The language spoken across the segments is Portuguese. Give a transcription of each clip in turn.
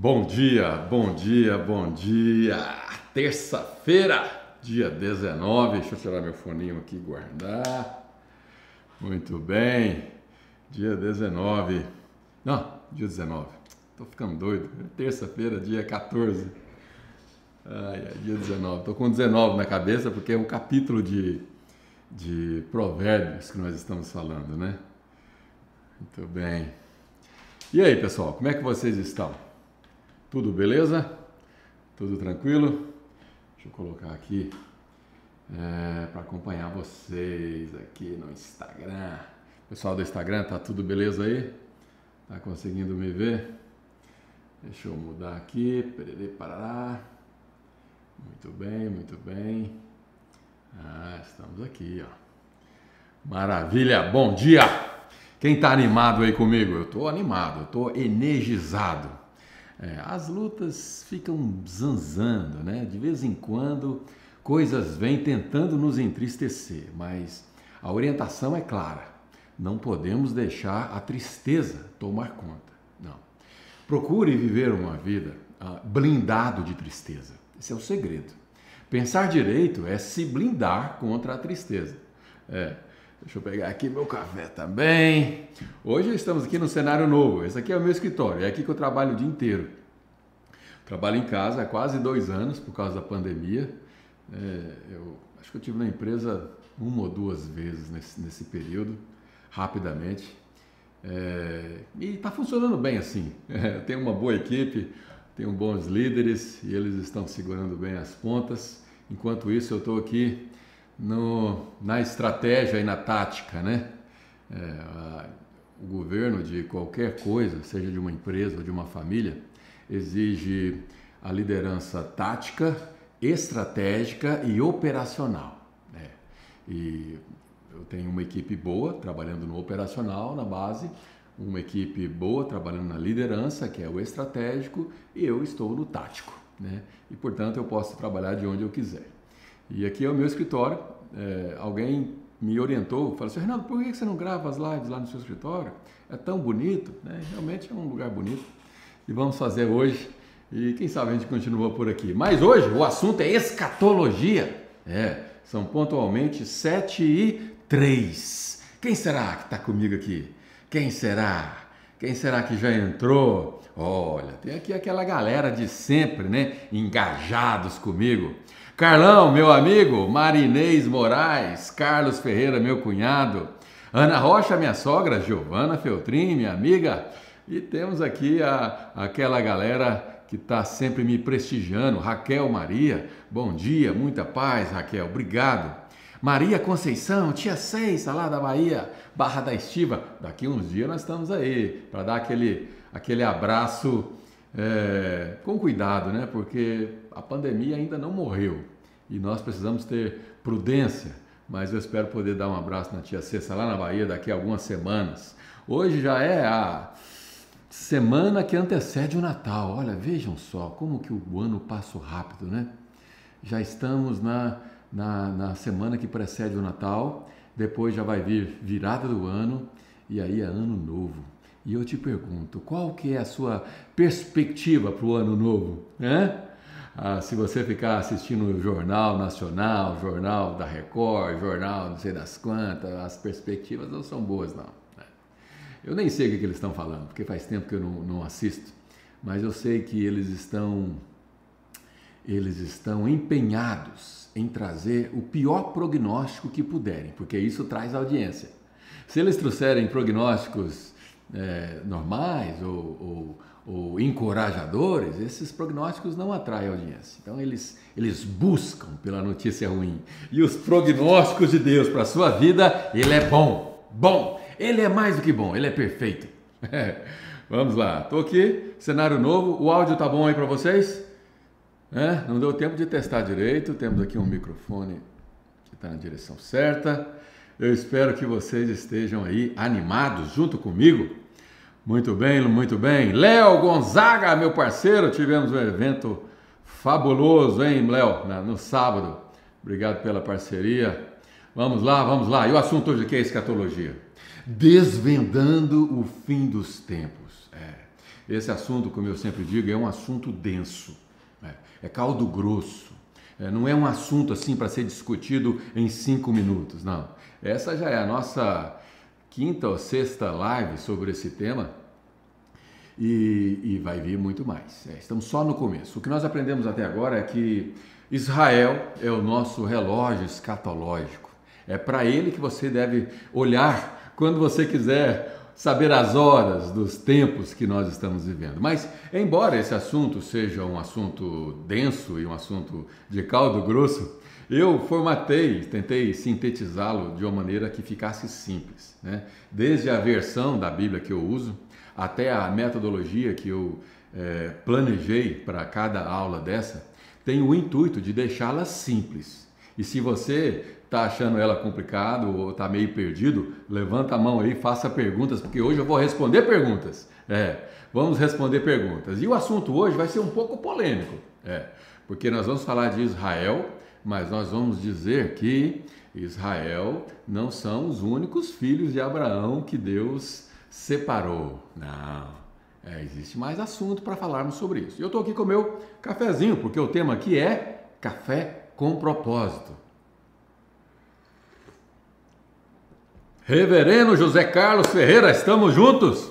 Bom dia, bom dia, bom dia. Terça-feira, dia 19. Deixa eu tirar meu foninho aqui e guardar. Muito bem. Dia 19. Não, dia 19. Tô ficando doido. Terça-feira, dia 14. Ai, ai, dia 19. Tô com 19 na cabeça porque é um capítulo de, de provérbios que nós estamos falando, né? Muito bem. E aí, pessoal, como é que vocês estão? Tudo beleza? Tudo tranquilo? Deixa eu colocar aqui é, para acompanhar vocês aqui no Instagram. Pessoal do Instagram, tá tudo beleza aí? Tá conseguindo me ver? Deixa eu mudar aqui. Muito bem, muito bem. Ah, estamos aqui, ó. Maravilha, bom dia! Quem está animado aí comigo? Eu estou animado, eu estou energizado. É, as lutas ficam zanzando, né? De vez em quando coisas vêm tentando nos entristecer, mas a orientação é clara. Não podemos deixar a tristeza tomar conta. Não. Procure viver uma vida ah, blindado de tristeza. Esse é o segredo. Pensar direito é se blindar contra a tristeza. É, Deixa eu pegar aqui meu café também. Hoje estamos aqui no cenário novo. Esse aqui é o meu escritório. É aqui que eu trabalho o dia inteiro. Trabalho em casa há quase dois anos por causa da pandemia. É, eu acho que eu tive na empresa uma ou duas vezes nesse, nesse período, rapidamente. É, e está funcionando bem assim. É, uma boa equipe, tenho bons líderes e eles estão segurando bem as pontas. Enquanto isso, eu estou aqui no, na estratégia e na tática, né? É, a, o governo de qualquer coisa, seja de uma empresa ou de uma família, exige a liderança tática, estratégica e operacional. Né? E eu tenho uma equipe boa trabalhando no operacional, na base, uma equipe boa trabalhando na liderança, que é o estratégico, e eu estou no tático. Né? E portanto eu posso trabalhar de onde eu quiser. E aqui é o meu escritório. É, alguém me orientou, falou assim, Renato, por que você não grava as lives lá no seu escritório? É tão bonito, né? realmente é um lugar bonito. E vamos fazer hoje, e quem sabe a gente continua por aqui. Mas hoje o assunto é escatologia. É, são pontualmente 7 e 3. Quem será que está comigo aqui? Quem será? Quem será que já entrou? Olha, tem aqui aquela galera de sempre, né? Engajados comigo. Carlão, meu amigo, Marinês Moraes, Carlos Ferreira, meu cunhado, Ana Rocha, minha sogra, Giovana Feltrin, minha amiga, e temos aqui a, aquela galera que está sempre me prestigiando, Raquel Maria, bom dia, muita paz, Raquel, obrigado. Maria Conceição, tia Seis, lá da Bahia, Barra da Estiva, daqui uns dias nós estamos aí, para dar aquele, aquele abraço é, com cuidado, né? Porque a pandemia ainda não morreu e nós precisamos ter prudência. Mas eu espero poder dar um abraço na tia Cessa lá na Bahia daqui a algumas semanas. Hoje já é a semana que antecede o Natal. Olha, vejam só como que o ano passa rápido, né? Já estamos na, na, na semana que precede o Natal, depois já vai vir virada do ano e aí é ano novo. E eu te pergunto, qual que é a sua perspectiva para o ano novo? Né? Ah, se você ficar assistindo o Jornal Nacional, Jornal da Record, Jornal não sei das quantas, as perspectivas não são boas não. Né? Eu nem sei o que, que eles estão falando, porque faz tempo que eu não, não assisto, mas eu sei que eles estão eles estão empenhados em trazer o pior prognóstico que puderem, porque isso traz audiência. Se eles trouxerem prognósticos é, normais ou, ou, ou, encorajadores, esses prognósticos não atraem audiência. Então eles, eles buscam pela notícia ruim. E os prognósticos de Deus para a sua vida, ele é bom, bom. Ele é mais do que bom, ele é perfeito. Vamos lá, estou aqui, cenário novo. O áudio tá bom aí para vocês? É, não deu tempo de testar direito. Temos aqui um microfone que está na direção certa. Eu espero que vocês estejam aí animados junto comigo. Muito bem, muito bem. Léo Gonzaga, meu parceiro, tivemos um evento fabuloso, hein, Léo, no sábado. Obrigado pela parceria. Vamos lá, vamos lá. E o assunto hoje aqui é escatologia. Desvendando o fim dos tempos. É. Esse assunto, como eu sempre digo, é um assunto denso, né? é caldo grosso. É, não é um assunto assim para ser discutido em cinco minutos, não. Essa já é a nossa quinta ou sexta live sobre esse tema e, e vai vir muito mais. É, estamos só no começo. O que nós aprendemos até agora é que Israel é o nosso relógio escatológico. É para ele que você deve olhar quando você quiser saber as horas dos tempos que nós estamos vivendo. Mas, embora esse assunto seja um assunto denso e um assunto de caldo grosso, eu formatei, tentei sintetizá-lo de uma maneira que ficasse simples. Né? Desde a versão da Bíblia que eu uso, até a metodologia que eu é, planejei para cada aula dessa, tem o intuito de deixá-la simples. E se você está achando ela complicado ou está meio perdido, levanta a mão aí, faça perguntas, porque hoje eu vou responder perguntas. É, vamos responder perguntas. E o assunto hoje vai ser um pouco polêmico, é, porque nós vamos falar de Israel, mas nós vamos dizer que Israel não são os únicos filhos de Abraão que Deus separou. Não. É, existe mais assunto para falarmos sobre isso. Eu estou aqui com o meu cafezinho, porque o tema aqui é café com propósito. Reverendo José Carlos Ferreira, estamos juntos?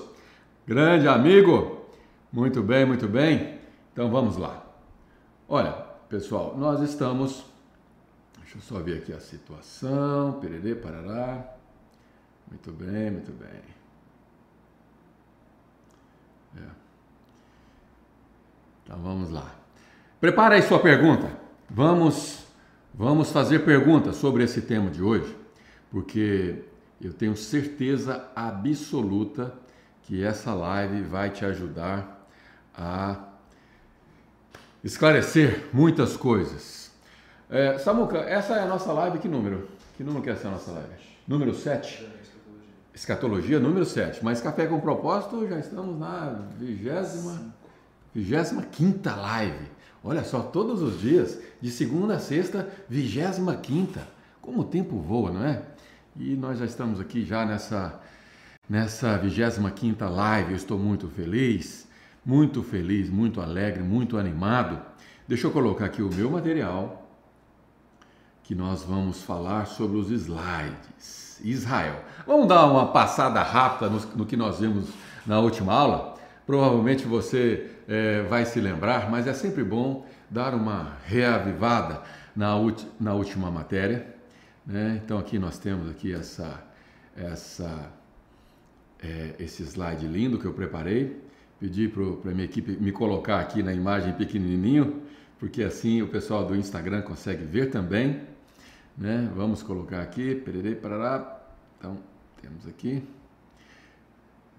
Grande amigo. Muito bem, muito bem. Então vamos lá. Olha, pessoal, nós estamos. Deixa eu só ver aqui a situação. Pererê, parará. Muito bem, muito bem. É. Então vamos lá. Prepara aí sua pergunta. Vamos, vamos fazer perguntas sobre esse tema de hoje, porque eu tenho certeza absoluta que essa live vai te ajudar a esclarecer muitas coisas. É, Samuca, essa é a nossa live, que número? Que número que é essa nossa live? Número 7? Escatologia número 7. Mas Café com Propósito, já estamos na vigésima, vigésima quinta live. Olha só, todos os dias, de segunda a sexta, vigésima quinta. Como o tempo voa, não é? E nós já estamos aqui já nessa nessa vigésima quinta live. Eu estou muito feliz, muito feliz, muito alegre, muito animado. Deixa eu colocar aqui o meu material que nós vamos falar sobre os slides. Israel. Vamos dar uma passada rápida no, no que nós vimos na última aula. Provavelmente você é, vai se lembrar, mas é sempre bom dar uma reavivada na, na última matéria. Né? Então aqui nós temos aqui essa, essa, é, esse slide lindo que eu preparei. Pedi para a minha equipe me colocar aqui na imagem pequenininho, porque assim o pessoal do Instagram consegue ver também. Né? Vamos colocar aqui, pererei, parará. Então, temos aqui.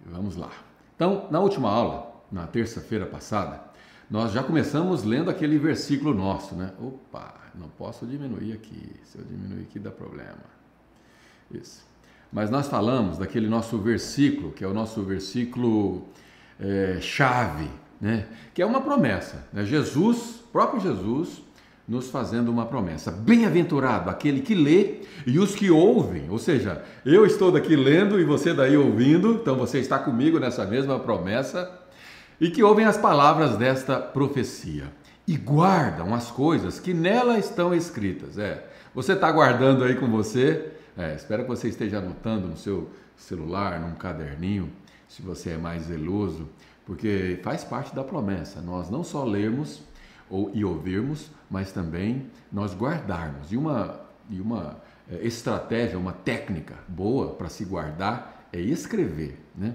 Vamos lá. Então, na última aula, na terça-feira passada, nós já começamos lendo aquele versículo nosso, né? Opa, não posso diminuir aqui. Se eu diminuir aqui dá problema. Isso. Mas nós falamos daquele nosso versículo, que é o nosso versículo é, chave, né? Que é uma promessa. Né? Jesus, próprio Jesus, nos fazendo uma promessa. Bem-aventurado aquele que lê e os que ouvem. Ou seja, eu estou daqui lendo e você daí ouvindo, então você está comigo nessa mesma promessa, e que ouvem as palavras desta profecia e guardam as coisas que nela estão escritas. É, você está guardando aí com você? É, espero que você esteja anotando no seu celular, num caderninho, se você é mais zeloso, porque faz parte da promessa. Nós não só lermos ou, e ouvirmos, mas também nós guardarmos. E uma, e uma é, estratégia, uma técnica boa para se guardar é escrever. Né?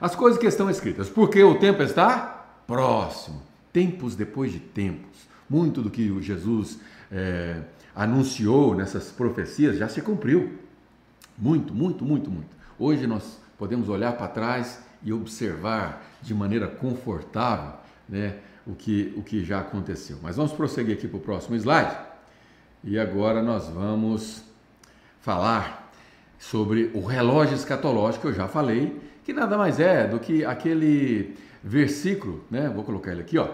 As coisas que estão escritas, porque o tempo está próximo, tempos depois de tempos. Muito do que Jesus é, anunciou nessas profecias já se cumpriu. Muito, muito, muito, muito. Hoje nós podemos olhar para trás e observar de maneira confortável né, o que, o que já aconteceu. Mas vamos prosseguir aqui para o próximo slide. E agora nós vamos falar sobre o relógio escatológico eu já falei, que nada mais é do que aquele versículo, né? Vou colocar ele aqui, ó.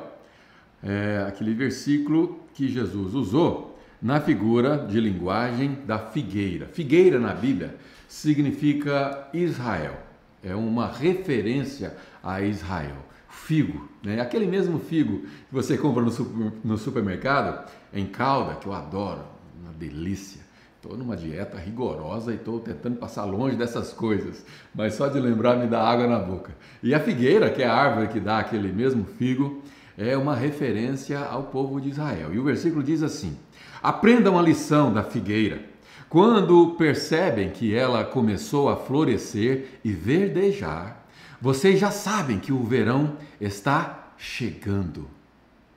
É aquele versículo que Jesus usou na figura de linguagem da figueira. Figueira na Bíblia significa Israel. É uma referência a Israel. Figo, né? aquele mesmo figo que você compra no, super, no supermercado, em calda, que eu adoro, uma delícia. Estou numa dieta rigorosa e estou tentando passar longe dessas coisas, mas só de lembrar me dá água na boca. E a figueira, que é a árvore que dá aquele mesmo figo, é uma referência ao povo de Israel. E o versículo diz assim: Aprendam a lição da figueira. Quando percebem que ela começou a florescer e verdejar, vocês já sabem que o verão está chegando.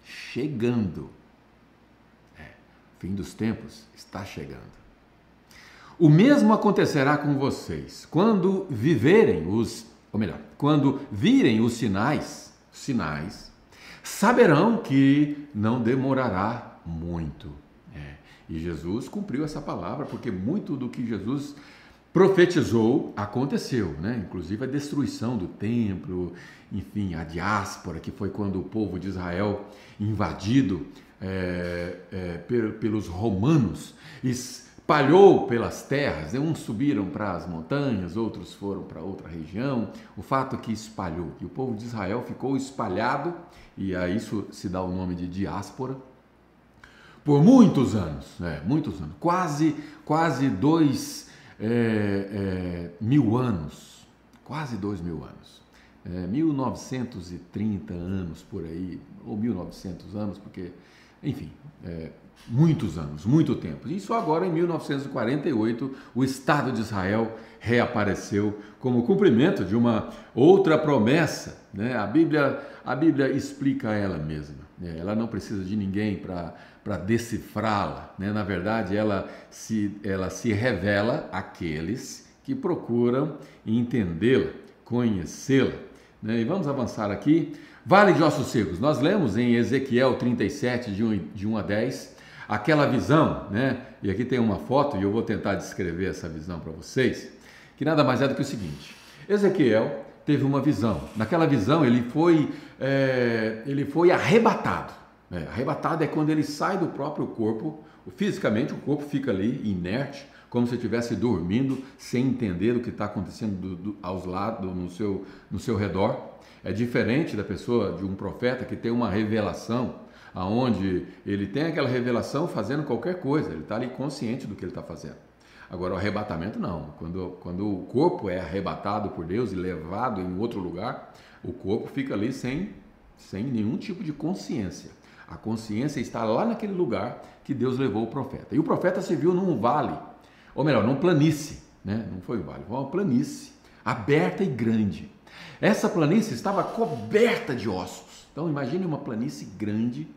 Chegando. É, fim dos tempos está chegando. O mesmo acontecerá com vocês quando viverem os, ou melhor, quando virem os sinais, sinais, saberão que não demorará muito. É. E Jesus cumpriu essa palavra, porque muito do que Jesus profetizou aconteceu, né? Inclusive a destruição do templo, enfim, a diáspora, que foi quando o povo de Israel invadido é, é, pelos romanos espalhou pelas terras, né? uns subiram para as montanhas, outros foram para outra região. O fato é que espalhou, que o povo de Israel ficou espalhado, e a isso se dá o nome de diáspora, por muitos anos, né? muitos anos, quase, quase dois é, é, mil anos, quase dois mil anos, é, 1930 anos por aí, ou 1900 anos, porque, enfim, é, muitos anos, muito tempo. E só agora, em 1948, o Estado de Israel reapareceu como cumprimento de uma outra promessa. Né? A, Bíblia, a Bíblia explica ela mesma. Né? Ela não precisa de ninguém para decifrá-la. Né? Na verdade, ela se, ela se revela àqueles que procuram entendê-la, conhecê-la. Né? E vamos avançar aqui. Vale de ossos secos. Nós lemos em Ezequiel 37, de 1, de 1 a 10 aquela visão, né? E aqui tem uma foto e eu vou tentar descrever essa visão para vocês, que nada mais é do que o seguinte: Ezequiel teve uma visão. Naquela visão ele foi é, ele foi arrebatado. É, arrebatado é quando ele sai do próprio corpo, fisicamente o corpo fica ali inerte, como se estivesse dormindo, sem entender o que está acontecendo do, do, aos lados, no seu, no seu redor. É diferente da pessoa, de um profeta que tem uma revelação aonde ele tem aquela revelação fazendo qualquer coisa, ele está ali consciente do que ele está fazendo. Agora, o arrebatamento não. Quando, quando o corpo é arrebatado por Deus e levado em outro lugar, o corpo fica ali sem, sem nenhum tipo de consciência. A consciência está lá naquele lugar que Deus levou o profeta. E o profeta se viu num vale, ou melhor, num planície, né? não foi um vale, foi uma planície, aberta e grande. Essa planície estava coberta de ossos. Então imagine uma planície grande,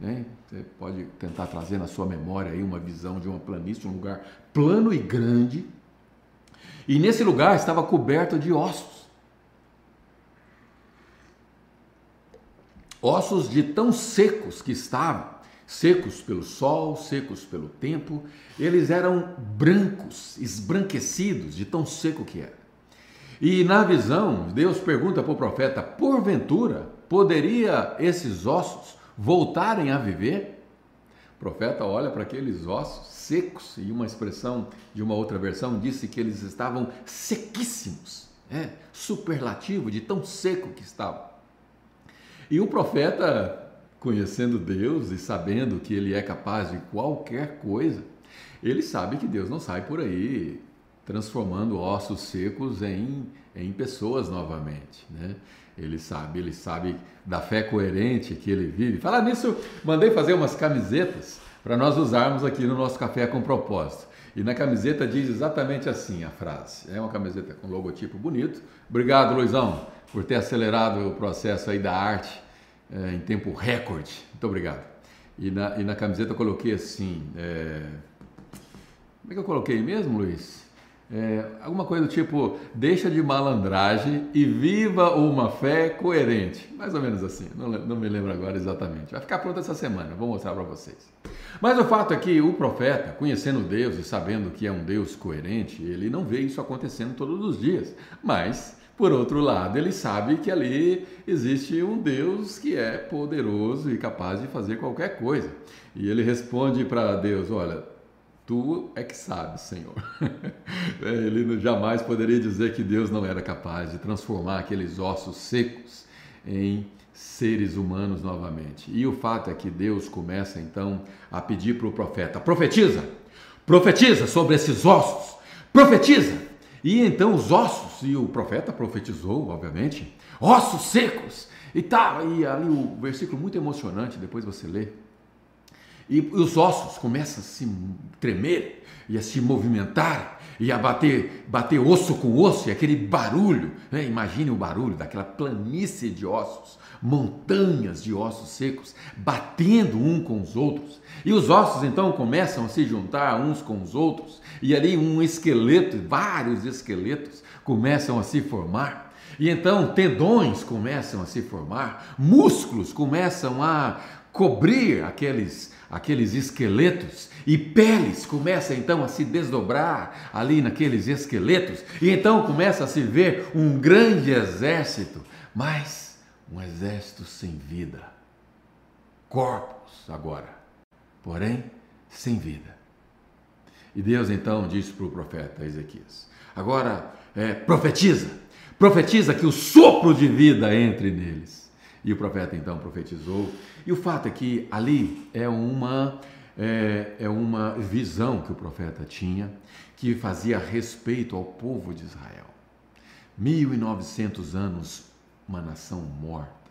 né? Você pode tentar trazer na sua memória aí uma visão de uma planície, um lugar plano e grande. E nesse lugar estava coberto de ossos. Ossos de tão secos que estavam, secos pelo sol, secos pelo tempo, eles eram brancos, esbranquecidos de tão seco que era. E na visão, Deus pergunta para o profeta: porventura poderia esses ossos voltarem a viver, o profeta olha para aqueles ossos secos e uma expressão de uma outra versão disse que eles estavam sequíssimos, é, superlativo de tão seco que estavam. E o profeta, conhecendo Deus e sabendo que ele é capaz de qualquer coisa, ele sabe que Deus não sai por aí transformando ossos secos em, em pessoas novamente, né? Ele sabe, ele sabe da fé coerente que ele vive. Falar nisso, mandei fazer umas camisetas para nós usarmos aqui no nosso café com propósito. E na camiseta diz exatamente assim a frase. É uma camiseta com logotipo bonito. Obrigado, Luizão, por ter acelerado o processo aí da arte é, em tempo recorde. Muito obrigado. E na, e na camiseta eu coloquei assim. É... Como é que eu coloquei mesmo, Luiz? É, alguma coisa do tipo, deixa de malandragem e viva uma fé coerente. Mais ou menos assim, não, não me lembro agora exatamente. Vai ficar pronto essa semana, vou mostrar para vocês. Mas o fato é que o profeta, conhecendo Deus e sabendo que é um Deus coerente, ele não vê isso acontecendo todos os dias. Mas, por outro lado, ele sabe que ali existe um Deus que é poderoso e capaz de fazer qualquer coisa. E ele responde para Deus: Olha, Tu é que sabes, Senhor. É, ele jamais poderia dizer que Deus não era capaz de transformar aqueles ossos secos em seres humanos novamente. E o fato é que Deus começa então a pedir para o profeta: profetiza, profetiza sobre esses ossos, profetiza. E então os ossos, e o profeta profetizou, obviamente, ossos secos. E tá, e ali o versículo muito emocionante, depois você lê. E os ossos começam a se tremer e a se movimentar e a bater, bater osso com osso e aquele barulho. Né? Imagine o barulho daquela planície de ossos, montanhas de ossos secos batendo um com os outros. E os ossos então começam a se juntar uns com os outros e ali um esqueleto, vários esqueletos começam a se formar. E então tendões começam a se formar, músculos começam a cobrir aqueles aqueles esqueletos e peles começam então a se desdobrar ali naqueles esqueletos e então começa a se ver um grande exército, mas um exército sem vida. Corpos agora, porém sem vida. E Deus então disse para o profeta Ezequias: agora é, profetiza, profetiza que o sopro de vida entre neles. E o profeta então profetizou. E o fato é que ali é uma, é, é uma visão que o profeta tinha que fazia respeito ao povo de Israel. 1900 anos, uma nação morta,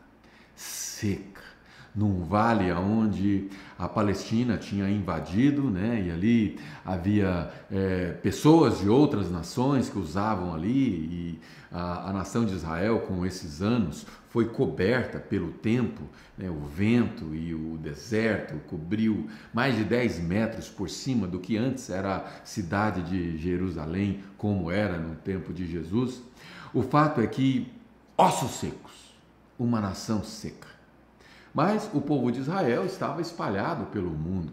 seca, num vale onde a Palestina tinha invadido, né? E ali havia é, pessoas de outras nações que usavam ali e a, a, nação de Israel, com esses anos, foi coberta pelo tempo, né? o vento e o deserto cobriu mais de 10 metros por cima do que antes era a cidade de Jerusalém, como era no tempo de Jesus. O fato é que ossos secos, uma nação seca. Mas o povo de Israel estava espalhado pelo mundo.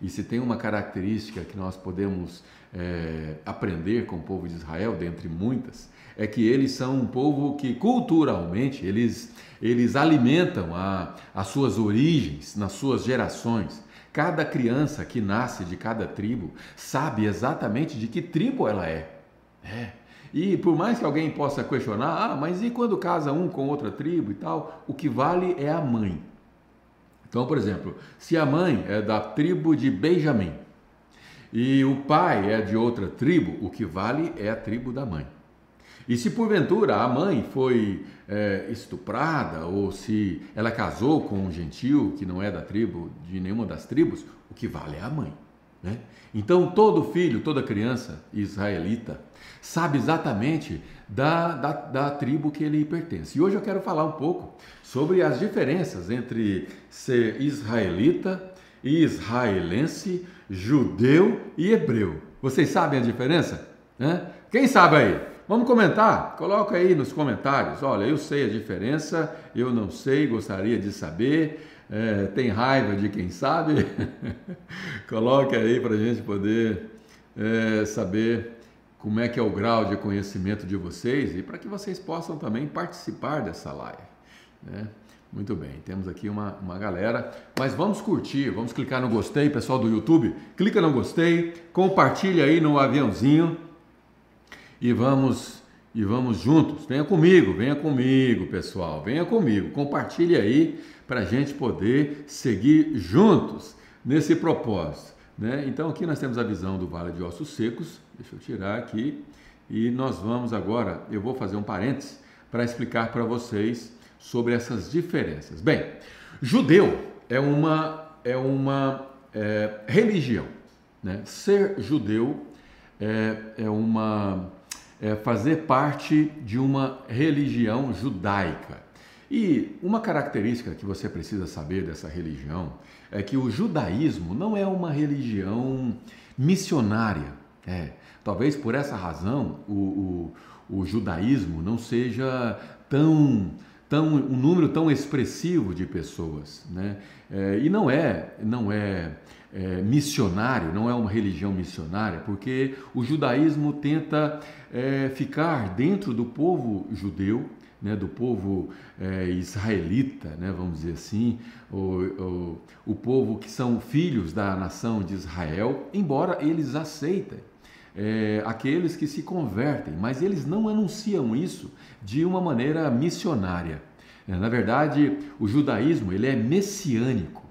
E se tem uma característica que nós podemos é, aprender com o povo de Israel, dentre muitas, é que eles são um povo que culturalmente eles, eles alimentam a, as suas origens nas suas gerações. Cada criança que nasce de cada tribo sabe exatamente de que tribo ela é. é. E por mais que alguém possa questionar, ah, mas e quando casa um com outra tribo e tal? O que vale é a mãe. Então, por exemplo, se a mãe é da tribo de Benjamim e o pai é de outra tribo, o que vale é a tribo da mãe. E se porventura a mãe foi é, estuprada ou se ela casou com um gentil que não é da tribo, de nenhuma das tribos, o que vale é a mãe. Né? Então todo filho, toda criança israelita sabe exatamente da, da, da, tribo que ele pertence. E hoje eu quero falar um pouco sobre as diferenças entre ser israelita, israelense, judeu e hebreu. Vocês sabem a diferença? Né? Quem sabe aí? Vamos comentar? Coloca aí nos comentários. Olha, eu sei a diferença, eu não sei, gostaria de saber. É, tem raiva de quem sabe? Coloque aí para a gente poder é, saber como é que é o grau de conhecimento de vocês e para que vocês possam também participar dessa live. Né? Muito bem, temos aqui uma, uma galera, mas vamos curtir, vamos clicar no gostei, pessoal do YouTube, clica no gostei, compartilha aí no aviãozinho e vamos e vamos juntos. Venha comigo, venha comigo, pessoal, venha comigo, compartilhe aí para a gente poder seguir juntos nesse propósito. Né? Então aqui nós temos a visão do Vale de Ossos Secos. Deixa eu tirar aqui e nós vamos agora. Eu vou fazer um parênteses para explicar para vocês sobre essas diferenças. Bem, judeu é uma é uma é, religião, né? Ser judeu é, é uma é fazer parte de uma religião judaica. E uma característica que você precisa saber dessa religião é que o judaísmo não é uma religião missionária. É, talvez por essa razão o, o, o judaísmo não seja tão, tão um número tão expressivo de pessoas, né? É, e não é, não é, é, missionário, não é uma religião missionária, porque o judaísmo tenta é, ficar dentro do povo judeu né, do povo é, israelita, né, vamos dizer assim, o, o, o povo que são filhos da nação de Israel, embora eles aceitem é, aqueles que se convertem, mas eles não anunciam isso de uma maneira missionária. É, na verdade, o judaísmo ele é messiânico,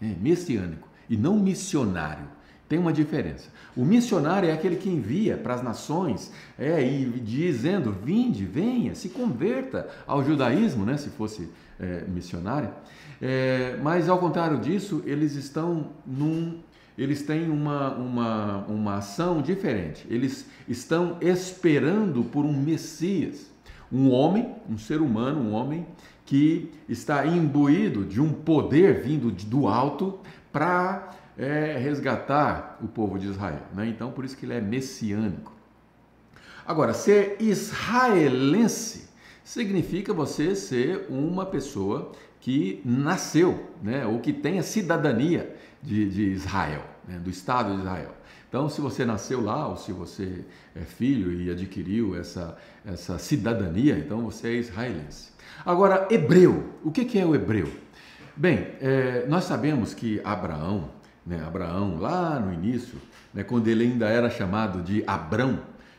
é, messiânico e não missionário. Tem uma diferença. O missionário é aquele que envia para as nações é, e dizendo: vinde, venha, se converta ao judaísmo, né, se fosse é, missionário. É, mas ao contrário disso, eles estão num. Eles têm uma, uma, uma ação diferente. Eles estão esperando por um Messias, um homem, um ser humano, um homem que está imbuído de um poder vindo do alto para é, resgatar o povo de Israel. Né? Então, por isso que ele é messiânico. Agora, ser israelense significa você ser uma pessoa que nasceu, né, ou que tem a cidadania de, de Israel, né, do Estado de Israel. Então, se você nasceu lá, ou se você é filho e adquiriu essa, essa cidadania, então você é israelense. Agora, hebreu. O que, que é o hebreu? Bem, é, nós sabemos que Abraão, né, Abraão, lá no início, né, quando ele ainda era chamado de Abrão,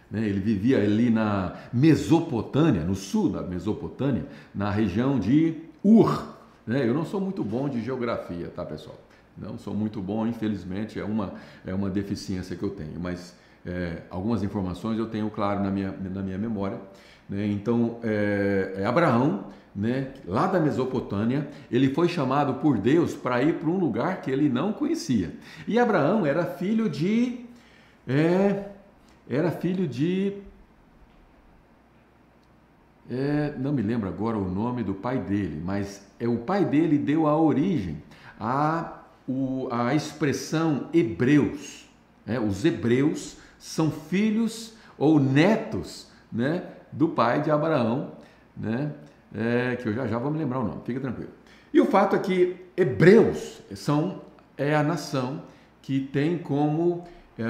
né, ele vivia ali na Mesopotâmia, no sul da Mesopotâmia, na região de Ur. Né? Eu não sou muito bom de geografia, tá, pessoal? Não sou muito bom, infelizmente, é uma, é uma deficiência que eu tenho, mas é, algumas informações eu tenho claro na minha, na minha memória. Né? Então, é, é Abraão, né, lá da Mesopotâmia, ele foi chamado por Deus para ir para um lugar que ele não conhecia. E Abraão era filho de. É, era filho de. É, não me lembro agora o nome do pai dele, mas é o pai dele deu a origem à, o, a expressão hebreus. Né? Os hebreus são filhos ou netos né, do pai de Abraão, né? É, que eu já já vou me lembrar o nome, fica tranquilo. E o fato é que hebreus são é a nação que tem como é,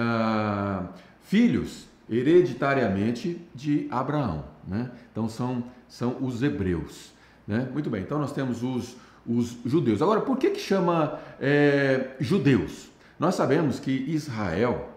filhos hereditariamente de Abraão, né? Então são são os hebreus, né? Muito bem. Então nós temos os os judeus. Agora, por que que chama é, judeus? Nós sabemos que Israel,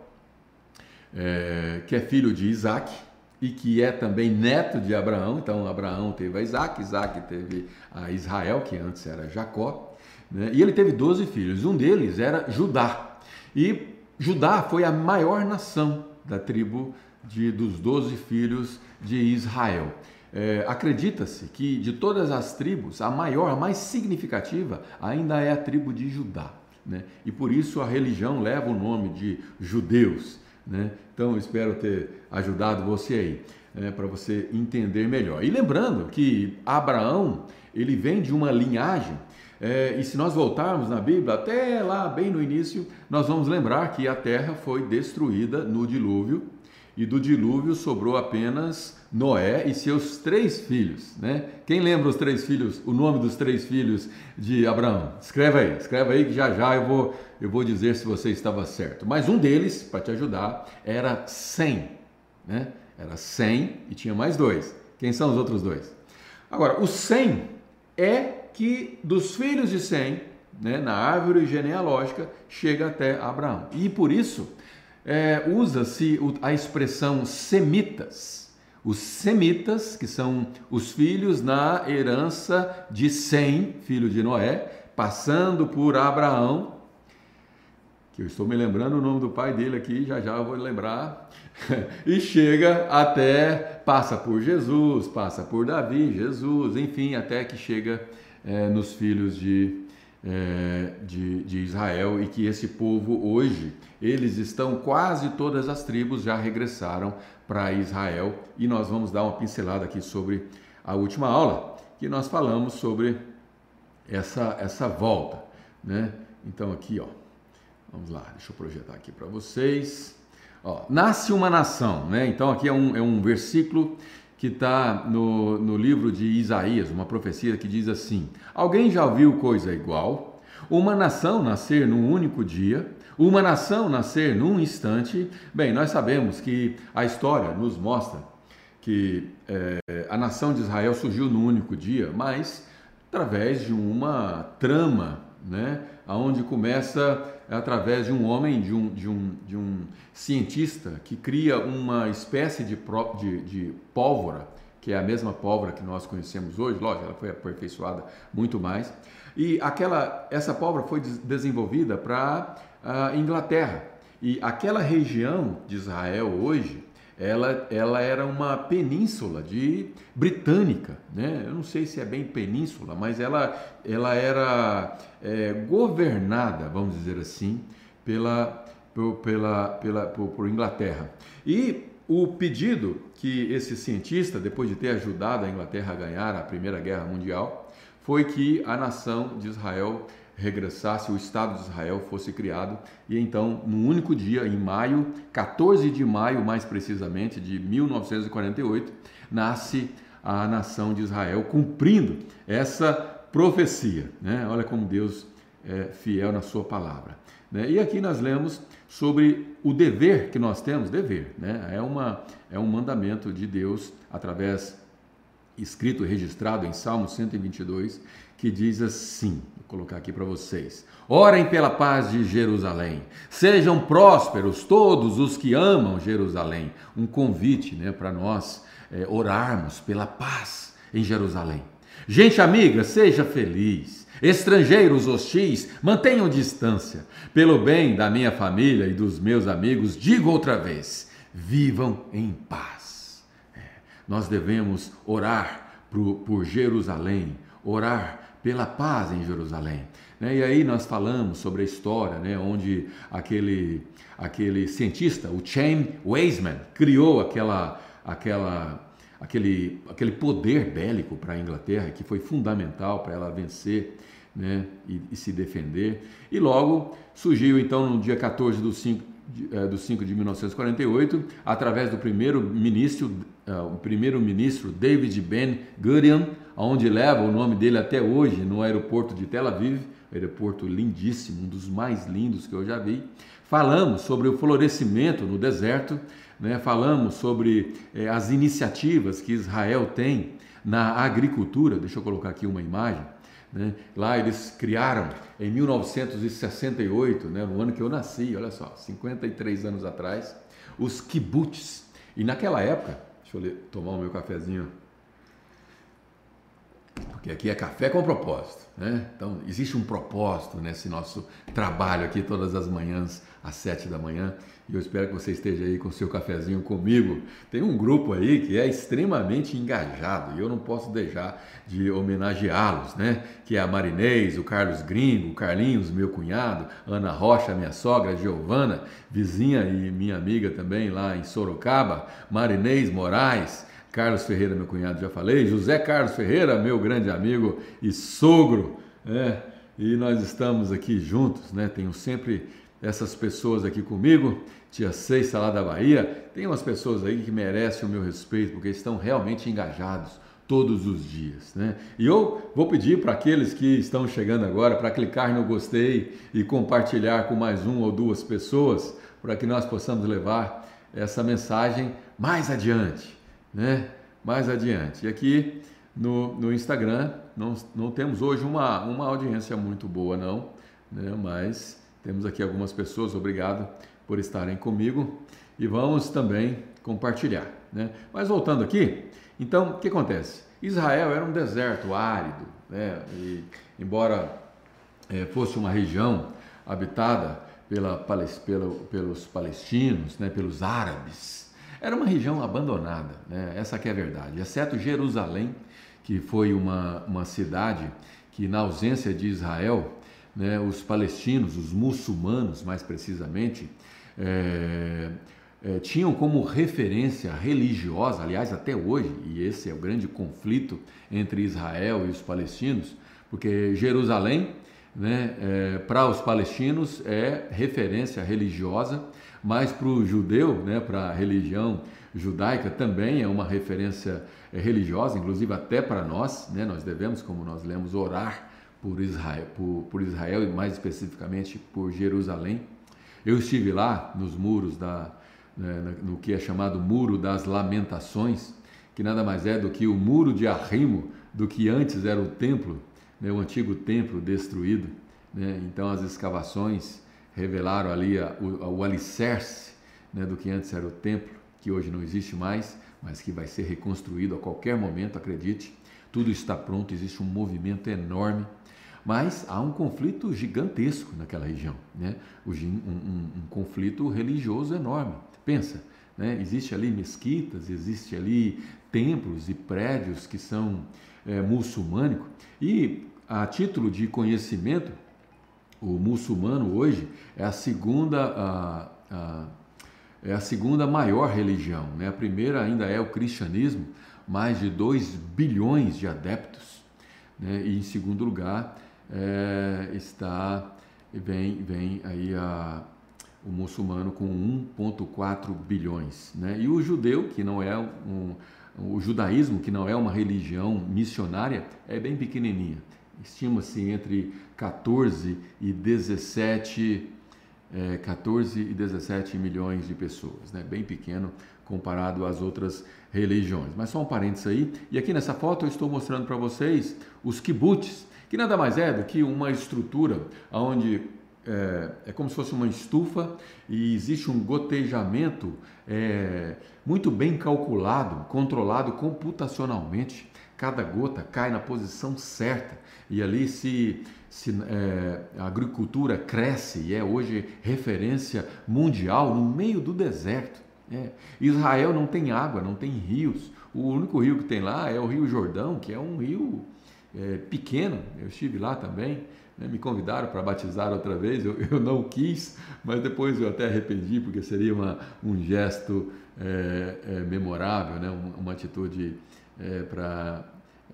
é, que é filho de Isaac, e que é também neto de Abraão. Então, Abraão teve a Isaac, Isaac teve a Israel, que antes era Jacó, né? e ele teve 12 filhos. Um deles era Judá. E Judá foi a maior nação da tribo de, dos 12 filhos de Israel. É, Acredita-se que de todas as tribos, a maior, a mais significativa, ainda é a tribo de Judá. Né? E por isso a religião leva o nome de judeus. Né? Então, espero ter ajudado você aí, né, para você entender melhor. E lembrando que Abraão, ele vem de uma linhagem, é, e se nós voltarmos na Bíblia, até lá bem no início, nós vamos lembrar que a terra foi destruída no dilúvio, e do dilúvio sobrou apenas Noé e seus três filhos, né? Quem lembra os três filhos, o nome dos três filhos de Abraão? Escreve aí, escreve aí que já já eu vou, eu vou dizer se você estava certo. Mas um deles, para te ajudar, era Sem, né? Era Sem e tinha mais dois. Quem são os outros dois? Agora, o Sem é que dos filhos de Sem, né, na árvore genealógica, chega até Abraão. E por isso é, usa-se a expressão semitas. Os semitas, que são os filhos na herança de Sem, filho de Noé, passando por Abraão, que eu estou me lembrando o nome do pai dele aqui, já já vou lembrar, e chega até, passa por Jesus, passa por Davi, Jesus, enfim, até que chega é, nos filhos de, é, de, de Israel e que esse povo hoje, eles estão, quase todas as tribos já regressaram para Israel e nós vamos dar uma pincelada aqui sobre a última aula que nós falamos sobre essa, essa volta, né? Então aqui, ó, vamos lá, deixa eu projetar aqui para vocês. Ó, nasce uma nação, né? Então aqui é um, é um versículo que está no, no livro de Isaías, uma profecia que diz assim: Alguém já viu coisa igual? Uma nação nascer num único dia, uma nação nascer num instante. Bem, nós sabemos que a história nos mostra que é, a nação de Israel surgiu num único dia, mas através de uma trama, né? Onde começa através de um homem, de um, de um, de um cientista que cria uma espécie de, de, de pólvora que é a mesma pólvora que nós conhecemos hoje, lógico, ela foi aperfeiçoada muito mais. E aquela, essa pólvora foi desenvolvida para a Inglaterra. E aquela região de Israel hoje, ela, ela era uma península de britânica, né? Eu não sei se é bem península, mas ela, ela era é, governada, vamos dizer assim, pela, pela, pela, por, por Inglaterra. E o pedido que esse cientista, depois de ter ajudado a Inglaterra a ganhar a Primeira Guerra Mundial, foi que a nação de Israel regressasse, o Estado de Israel fosse criado. E então, num único dia, em maio, 14 de maio mais precisamente, de 1948, nasce a nação de Israel, cumprindo essa profecia. Né? Olha como Deus é fiel na sua palavra. Né? E aqui nós lemos sobre o dever que nós temos, dever, né? é, uma, é um mandamento de Deus através escrito registrado em Salmo 122, que diz assim: colocar aqui para vocês. Orem pela paz de Jerusalém. Sejam prósperos todos os que amam Jerusalém. Um convite né, para nós é, orarmos pela paz em Jerusalém. Gente amiga, seja feliz. Estrangeiros hostis, mantenham distância. Pelo bem da minha família e dos meus amigos, digo outra vez: vivam em paz. É, nós devemos orar por, por Jerusalém, orar pela paz em Jerusalém. Né? E aí nós falamos sobre a história, né? onde aquele, aquele cientista, o Chaim Weizmann, criou aquela, aquela, aquele, aquele poder bélico para a Inglaterra, que foi fundamental para ela vencer né? e, e, se defender. E logo surgiu, então, no dia 14 do 5 de, é, do 5 de 1948, através do primeiro-ministro, uh, o primeiro-ministro David Ben Gurion, onde leva o nome dele até hoje no aeroporto de Tel Aviv, aeroporto lindíssimo, um dos mais lindos que eu já vi. Falamos sobre o florescimento no deserto, né? falamos sobre eh, as iniciativas que Israel tem na agricultura. Deixa eu colocar aqui uma imagem. Né? Lá eles criaram em 1968, né, no ano que eu nasci, olha só, 53 anos atrás, os kibbutz. E naquela época, deixa eu ler, tomar o meu cafezinho porque aqui é café com propósito, né? Então existe um propósito nesse nosso trabalho aqui todas as manhãs às sete da manhã e eu espero que você esteja aí com o seu cafezinho comigo. Tem um grupo aí que é extremamente engajado e eu não posso deixar de homenageá-los, né? Que é a Marinês, o Carlos Gringo, o Carlinhos, meu cunhado, Ana Rocha, minha sogra, Giovana, vizinha e minha amiga também lá em Sorocaba, Marinês Moraes, Carlos Ferreira, meu cunhado, já falei. José Carlos Ferreira, meu grande amigo e sogro, né? E nós estamos aqui juntos, né? Tenho sempre essas pessoas aqui comigo. Tia Seis, lá da Bahia. Tem umas pessoas aí que merecem o meu respeito, porque estão realmente engajados todos os dias, né? E eu vou pedir para aqueles que estão chegando agora para clicar no gostei e compartilhar com mais um ou duas pessoas, para que nós possamos levar essa mensagem mais adiante né? mais adiante. E aqui no, no Instagram não, não temos hoje uma, uma audiência muito boa, não, né? mas temos aqui algumas pessoas, obrigado por estarem comigo e vamos também compartilhar. Né? Mas voltando aqui, então o que acontece? Israel era um deserto árido, né? e, embora é, fosse uma região habitada pela, pela, pelos palestinos, né? pelos árabes, era uma região abandonada, né? essa que é a verdade, exceto Jerusalém, que foi uma, uma cidade que, na ausência de Israel, né, os palestinos, os muçulmanos mais precisamente, é, é, tinham como referência religiosa, aliás, até hoje, e esse é o grande conflito entre Israel e os palestinos, porque Jerusalém, né, é, para os palestinos, é referência religiosa mas para o judeu, né, para a religião judaica, também é uma referência é, religiosa, inclusive até para nós, né, nós devemos, como nós lemos, orar por Israel, por, por Israel e mais especificamente por Jerusalém. Eu estive lá nos muros da, né, no que é chamado Muro das Lamentações, que nada mais é do que o muro de arrimo do que antes era o templo, né, o antigo templo destruído. Né? Então as escavações revelaram ali a, o, o alicerce né, do que antes era o templo, que hoje não existe mais, mas que vai ser reconstruído a qualquer momento, acredite. Tudo está pronto, existe um movimento enorme, mas há um conflito gigantesco naquela região, né? um, um, um conflito religioso enorme. Pensa, né? existe ali mesquitas, existe ali templos e prédios que são é, muçulmânicos e a título de conhecimento, o muçulmano hoje é a segunda a, a, é a segunda maior religião, né? A primeira ainda é o cristianismo, mais de 2 bilhões de adeptos, né? E em segundo lugar é, está vem vem aí a o muçulmano com 1,4 bilhões, né? E o judeu que não é um o judaísmo que não é uma religião missionária é bem pequenininha, estima-se entre 14 e 17 é, 14 e 17 milhões de pessoas, né? bem pequeno comparado às outras religiões. Mas só um parênteses aí, e aqui nessa foto eu estou mostrando para vocês os kibbutz, que nada mais é do que uma estrutura onde é, é, como se fosse uma estufa e existe um gotejamento é, muito bem calculado, controlado computacionalmente. Cada gota cai na posição certa e ali se, se é, a agricultura cresce e é hoje referência mundial no meio do deserto. É. Israel não tem água, não tem rios. O único rio que tem lá é o Rio Jordão, que é um rio é, pequeno. Eu estive lá também. Né? Me convidaram para batizar outra vez. Eu, eu, não quis, mas depois eu até arrependi, porque seria uma, um gesto é, é, memorável, né? uma, uma atitude é, para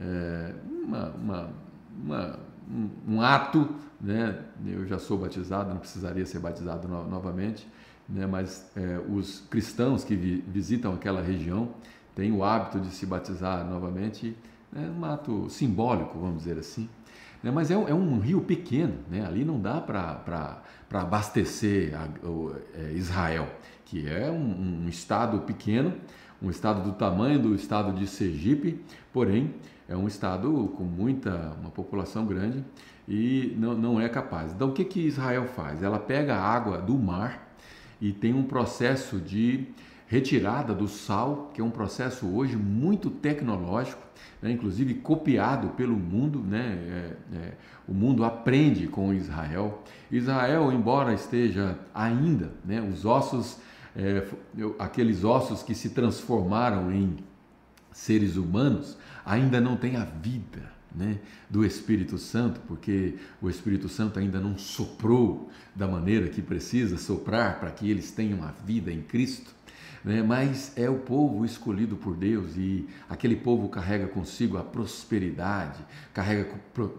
é, uma, uma uma, um, um, ato, né? eu já sou batizado, não precisaria ser batizado no, novamente, né? mas é, os cristãos que vi, visitam aquela região têm o hábito de se batizar novamente, né? um ato simbólico, vamos dizer assim. Né? Mas é é um, rio pequeno, né? ali não dá para abastecer a, Israel, que é um, um estado pequeno, um estado do tamanho do estado de Sergipe, porém é um estado com muita, uma população grande e não, não é capaz. Então o que, que Israel faz? Ela pega a água do mar e tem um processo de retirada do sal, que é um processo hoje muito tecnológico, né? inclusive copiado pelo mundo, né? É, é, o mundo aprende com Israel. Israel, embora esteja ainda, né? os ossos, é, aqueles ossos que se transformaram em seres humanos, ainda não tem a vida né, do Espírito Santo, porque o Espírito Santo ainda não soprou da maneira que precisa soprar para que eles tenham a vida em Cristo. Né, mas é o povo escolhido por Deus e aquele povo carrega consigo a prosperidade, carrega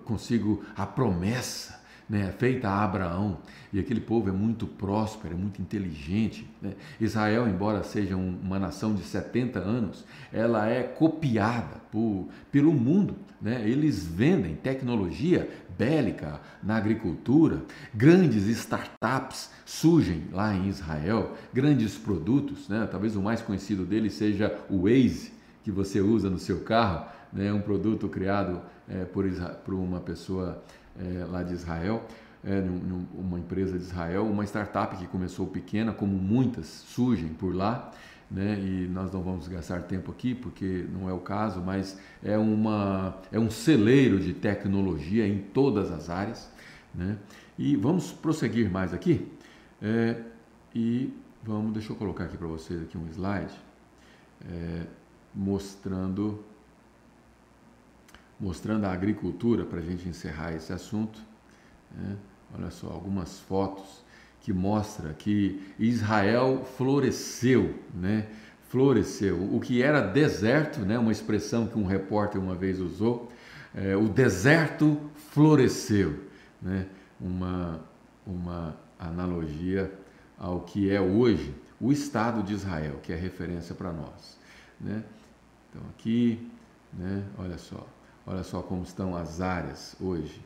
consigo a promessa né, feita a Abraão. E aquele povo é muito próspero, é muito inteligente. Né? Israel, embora seja um, uma nação de 70 anos, ela é copiada por, pelo mundo. Né? Eles vendem tecnologia bélica na agricultura, grandes startups surgem lá em Israel, grandes produtos. Né? Talvez o mais conhecido deles seja o Waze, que você usa no seu carro, né? um produto criado é, por, por uma pessoa é, lá de Israel, é, uma empresa de Israel, uma startup que começou pequena, como muitas surgem por lá, né? E nós não vamos gastar tempo aqui porque não é o caso, mas é uma é um celeiro de tecnologia em todas as áreas, né? E vamos prosseguir mais aqui é, e vamos deixa eu colocar aqui para vocês aqui um slide é, mostrando mostrando a agricultura para a gente encerrar esse assunto. Né? Olha só, algumas fotos que mostra que Israel floresceu, né? Floresceu. O que era deserto, né? Uma expressão que um repórter uma vez usou, é, o deserto floresceu, né? Uma uma analogia ao que é hoje o Estado de Israel, que é referência para nós, né? Então aqui, né? Olha só. Olha só como estão as áreas hoje.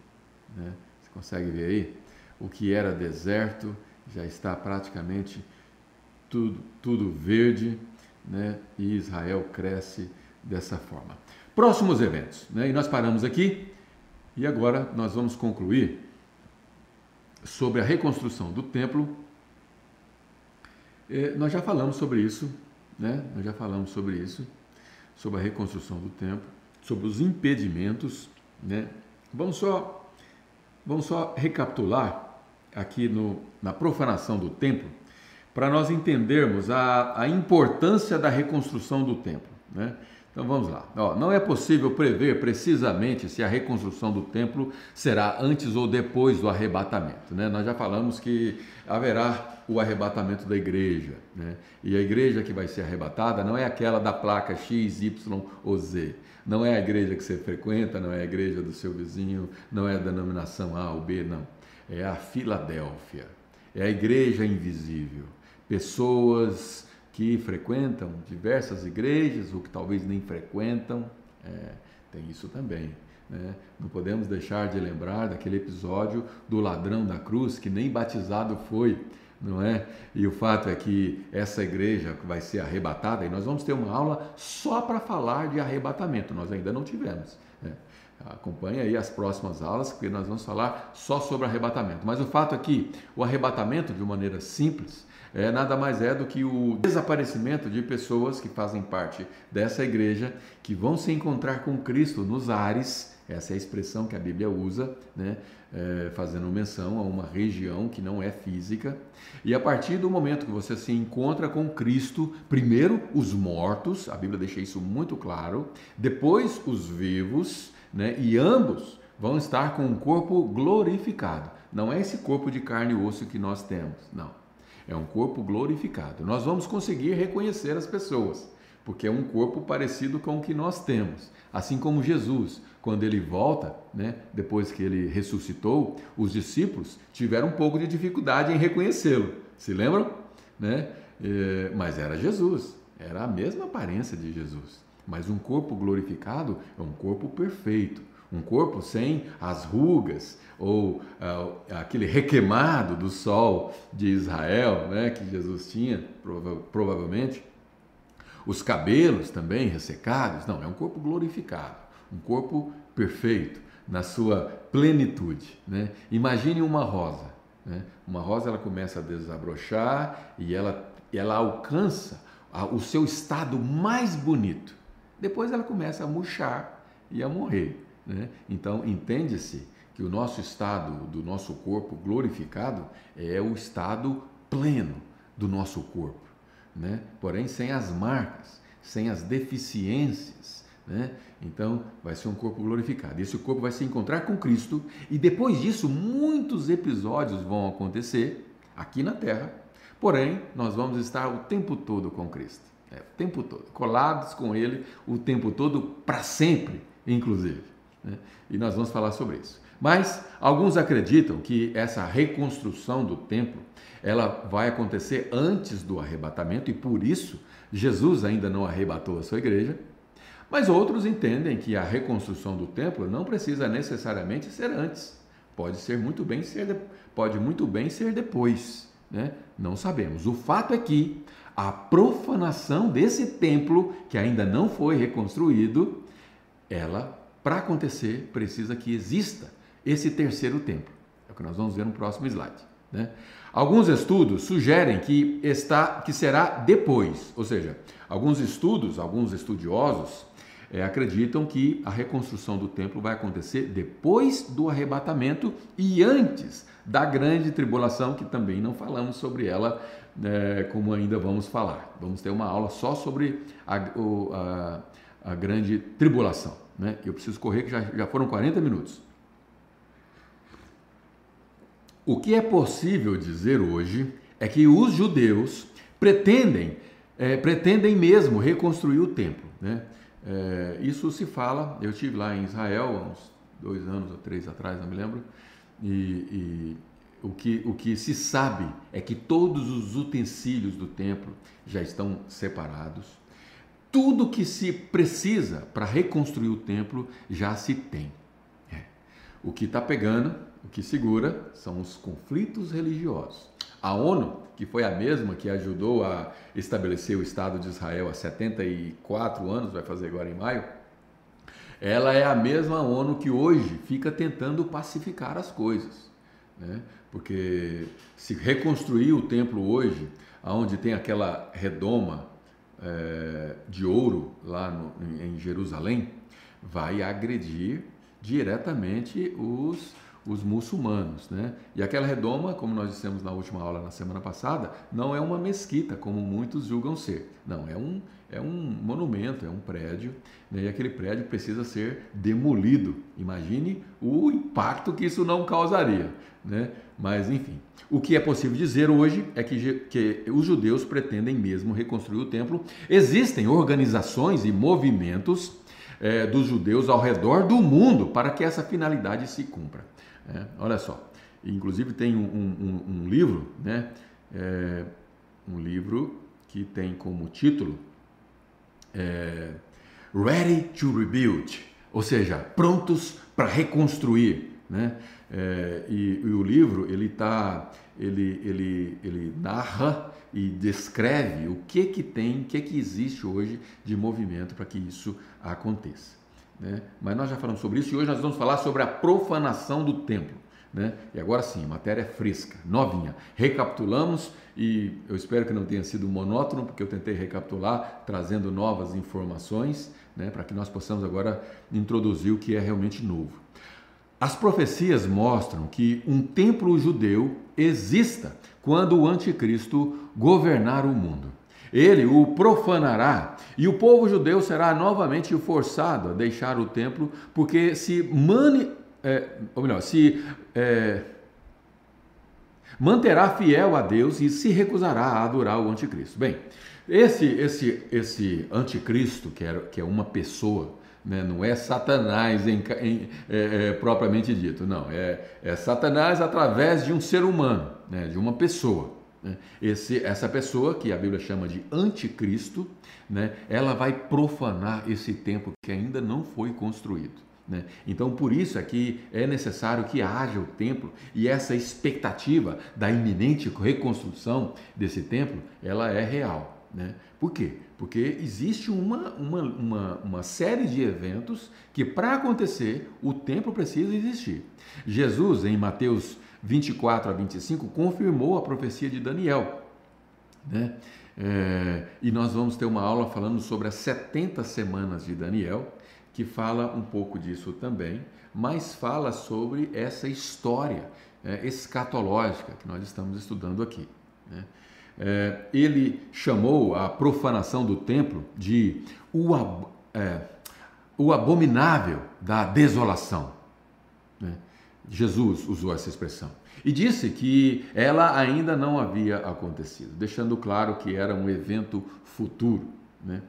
Né? Você consegue ver aí? O que era deserto já está praticamente tudo, tudo verde né? e Israel cresce dessa forma. Próximos eventos. Né? E nós paramos aqui e agora nós vamos concluir sobre a reconstrução do templo. É, nós já falamos sobre isso né? Nós já falamos sobre isso, sobre a reconstrução do templo, sobre os impedimentos, né? Vamos só, vamos só recapitular aqui no, na profanação do templo, para nós entendermos a, a importância da reconstrução do templo, né? Então vamos lá. Ó, não é possível prever precisamente se a reconstrução do templo será antes ou depois do arrebatamento. Né? Nós já falamos que haverá o arrebatamento da igreja. Né? E a igreja que vai ser arrebatada não é aquela da placa X, Y ou Z. Não é a igreja que você frequenta, não é a igreja do seu vizinho, não é a denominação A ou B, não. É a Filadélfia. É a igreja invisível. Pessoas que frequentam diversas igrejas, ou que talvez nem frequentam, é, tem isso também. Né? Não podemos deixar de lembrar daquele episódio do ladrão da cruz que nem batizado foi, não é? E o fato é que essa igreja vai ser arrebatada, e nós vamos ter uma aula só para falar de arrebatamento, nós ainda não tivemos. Né? Acompanhe aí as próximas aulas, porque nós vamos falar só sobre arrebatamento. Mas o fato é que o arrebatamento, de maneira simples, é, nada mais é do que o desaparecimento de pessoas que fazem parte dessa igreja, que vão se encontrar com Cristo nos ares, essa é a expressão que a Bíblia usa, né? É, fazendo menção a uma região que não é física. E a partir do momento que você se encontra com Cristo, primeiro os mortos, a Bíblia deixa isso muito claro, depois os vivos, né? e ambos vão estar com um corpo glorificado. Não é esse corpo de carne e osso que nós temos, não. É um corpo glorificado. Nós vamos conseguir reconhecer as pessoas, porque é um corpo parecido com o que nós temos. Assim como Jesus, quando ele volta, né, depois que ele ressuscitou, os discípulos tiveram um pouco de dificuldade em reconhecê-lo. Se lembram? Né? É, mas era Jesus, era a mesma aparência de Jesus. Mas um corpo glorificado é um corpo perfeito, um corpo sem as rugas ou uh, aquele requeimado do sol de Israel, né, que Jesus tinha, prova provavelmente. Os cabelos também ressecados. Não, é um corpo glorificado, um corpo perfeito, na sua plenitude. Né? Imagine uma rosa. Né? Uma rosa ela começa a desabrochar e ela, ela alcança o seu estado mais bonito. Depois ela começa a murchar e a morrer. Né? Então, entende-se que o nosso estado do nosso corpo glorificado é o estado pleno do nosso corpo, né? porém sem as marcas, sem as deficiências. Né? Então, vai ser um corpo glorificado. Esse corpo vai se encontrar com Cristo, e depois disso, muitos episódios vão acontecer aqui na terra, porém, nós vamos estar o tempo todo com Cristo. É, o tempo todo, colados com Ele o tempo todo, para sempre, inclusive. Né? E nós vamos falar sobre isso. Mas alguns acreditam que essa reconstrução do templo ela vai acontecer antes do arrebatamento e por isso Jesus ainda não arrebatou a sua igreja. Mas outros entendem que a reconstrução do templo não precisa necessariamente ser antes. Pode ser muito bem ser pode muito bem ser depois, né? Não sabemos. O fato é que a profanação desse templo que ainda não foi reconstruído, ela para acontecer, precisa que exista esse terceiro templo. É o que nós vamos ver no próximo slide. Né? Alguns estudos sugerem que, está, que será depois, ou seja, alguns estudos, alguns estudiosos é, acreditam que a reconstrução do templo vai acontecer depois do arrebatamento e antes da grande tribulação, que também não falamos sobre ela, é, como ainda vamos falar. Vamos ter uma aula só sobre a, a, a grande tribulação. Né? Eu preciso correr, que já, já foram 40 minutos. O que é possível dizer hoje é que os judeus pretendem, é, pretendem mesmo reconstruir o templo. Né? É, isso se fala, eu estive lá em Israel há uns dois anos ou três atrás, não me lembro, e, e o, que, o que se sabe é que todos os utensílios do templo já estão separados, tudo que se precisa para reconstruir o templo já se tem. É. O que está pegando, o que segura, são os conflitos religiosos. A ONU, que foi a mesma que ajudou a estabelecer o Estado de Israel há 74 anos, vai fazer agora em maio, ela é a mesma ONU que hoje fica tentando pacificar as coisas. Né? Porque se reconstruir o templo hoje, onde tem aquela redoma é, de ouro lá no, em Jerusalém vai agredir diretamente os, os muçulmanos. Né? E aquela redoma, como nós dissemos na última aula na semana passada, não é uma mesquita, como muitos julgam ser. Não, é um, é um monumento, é um prédio, né? e aquele prédio precisa ser demolido. Imagine o impacto que isso não causaria. Né? Mas, enfim, o que é possível dizer hoje é que, que os judeus pretendem mesmo reconstruir o templo. Existem organizações e movimentos é, dos judeus ao redor do mundo para que essa finalidade se cumpra. É, olha só, inclusive tem um, um, um livro, né? É, um livro que tem como título é, Ready to Rebuild, ou seja, prontos para reconstruir, né? É, e, e, o livro ele tá, ele, ele, ele narra e descreve o que que tem, o que que existe hoje de movimento para que isso aconteça. Né? Mas nós já falamos sobre isso e hoje nós vamos falar sobre a profanação do templo. Né? E agora sim, matéria fresca, novinha. Recapitulamos e eu espero que não tenha sido monótono, porque eu tentei recapitular, trazendo novas informações, né, para que nós possamos agora introduzir o que é realmente novo. As profecias mostram que um templo judeu exista quando o anticristo governar o mundo. Ele o profanará e o povo judeu será novamente forçado a deixar o templo, porque se mani, é, ou melhor, se é, manterá fiel a Deus e se recusará a adorar o anticristo. Bem, esse esse esse anticristo que é, que é uma pessoa né? não é Satanás em, em, é, é, propriamente dito, não, é, é Satanás através de um ser humano, né? de uma pessoa. Né? Esse, essa pessoa, que a Bíblia chama de anticristo, né? ela vai profanar esse templo que ainda não foi construído. Né? Então, por isso é que é necessário que haja o templo e essa expectativa da iminente reconstrução desse templo, ela é real. Né? Por quê? Porque existe uma, uma, uma, uma série de eventos que, para acontecer, o templo precisa existir. Jesus, em Mateus 24 a 25, confirmou a profecia de Daniel. Né? É, e nós vamos ter uma aula falando sobre as 70 semanas de Daniel, que fala um pouco disso também, mas fala sobre essa história é, escatológica que nós estamos estudando aqui. Né? É, ele chamou a profanação do templo de o, é, o abominável da desolação. Né? Jesus usou essa expressão. E disse que ela ainda não havia acontecido, deixando claro que era um evento futuro. Né?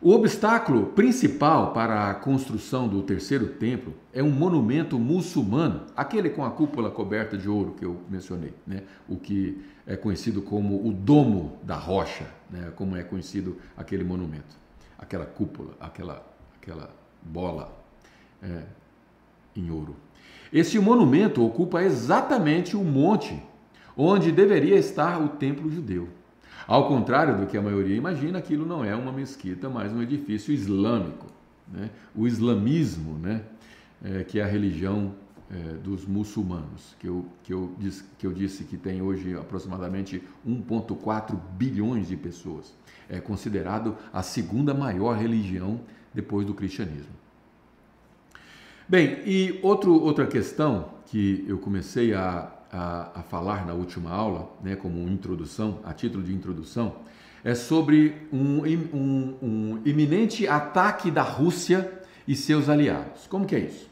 O obstáculo principal para a construção do terceiro templo é um monumento muçulmano, aquele com a cúpula coberta de ouro que eu mencionei, né? o que é conhecido como o Domo da Rocha, né? como é conhecido aquele monumento, aquela cúpula, aquela, aquela bola é, em ouro. Esse monumento ocupa exatamente o monte onde deveria estar o templo judeu. Ao contrário do que a maioria imagina, aquilo não é uma mesquita, mas um edifício islâmico. Né? O islamismo, né? É, que é a religião é, dos muçulmanos, que eu, que, eu disse, que eu disse que tem hoje aproximadamente 1,4 bilhões de pessoas. É considerado a segunda maior religião depois do cristianismo. Bem, e outro, outra questão que eu comecei a a, a falar na última aula, né, como introdução, a título de introdução, é sobre um, um, um iminente ataque da Rússia e seus aliados. Como que é isso?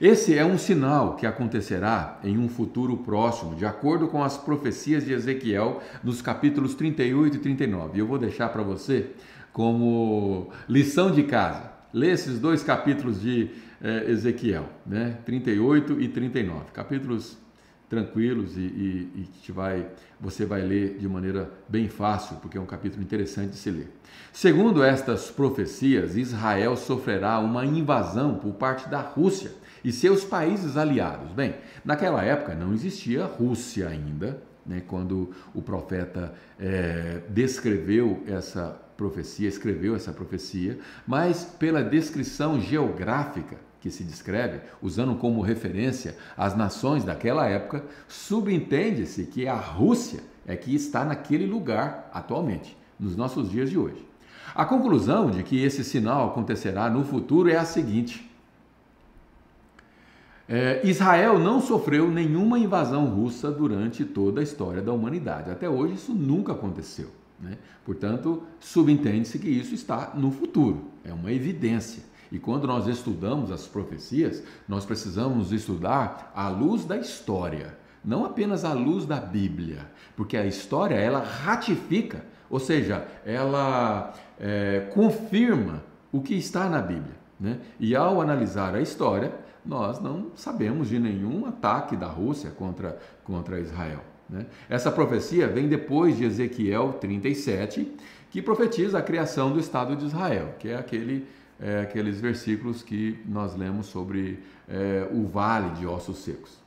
Esse é um sinal que acontecerá em um futuro próximo, de acordo com as profecias de Ezequiel nos capítulos 38 e 39. Eu vou deixar para você como lição de casa. Lê esses dois capítulos de eh, Ezequiel, né? 38 e 39. Capítulos tranquilos e, e, e, que vai, você vai ler de maneira bem fácil, porque é um capítulo interessante de se ler. Segundo estas profecias, Israel sofrerá uma invasão por parte da Rússia e seus países aliados. Bem, naquela época não existia Rússia ainda, né, quando o profeta é, descreveu essa profecia, escreveu essa profecia, mas pela descrição geográfica que se descreve, usando como referência as nações daquela época, subentende-se que a Rússia é que está naquele lugar atualmente, nos nossos dias de hoje. A conclusão de que esse sinal acontecerá no futuro é a seguinte: é, Israel não sofreu nenhuma invasão russa durante toda a história da humanidade. Até hoje isso nunca aconteceu. Né? Portanto, subentende-se que isso está no futuro, é uma evidência. E quando nós estudamos as profecias, nós precisamos estudar à luz da história, não apenas à luz da Bíblia, porque a história ela ratifica, ou seja, ela é, confirma o que está na Bíblia. Né? E ao analisar a história, nós não sabemos de nenhum ataque da Rússia contra, contra Israel. Né? Essa profecia vem depois de Ezequiel 37, que profetiza a criação do Estado de Israel, que é aquele é, aqueles versículos que nós lemos sobre é, o vale de ossos secos,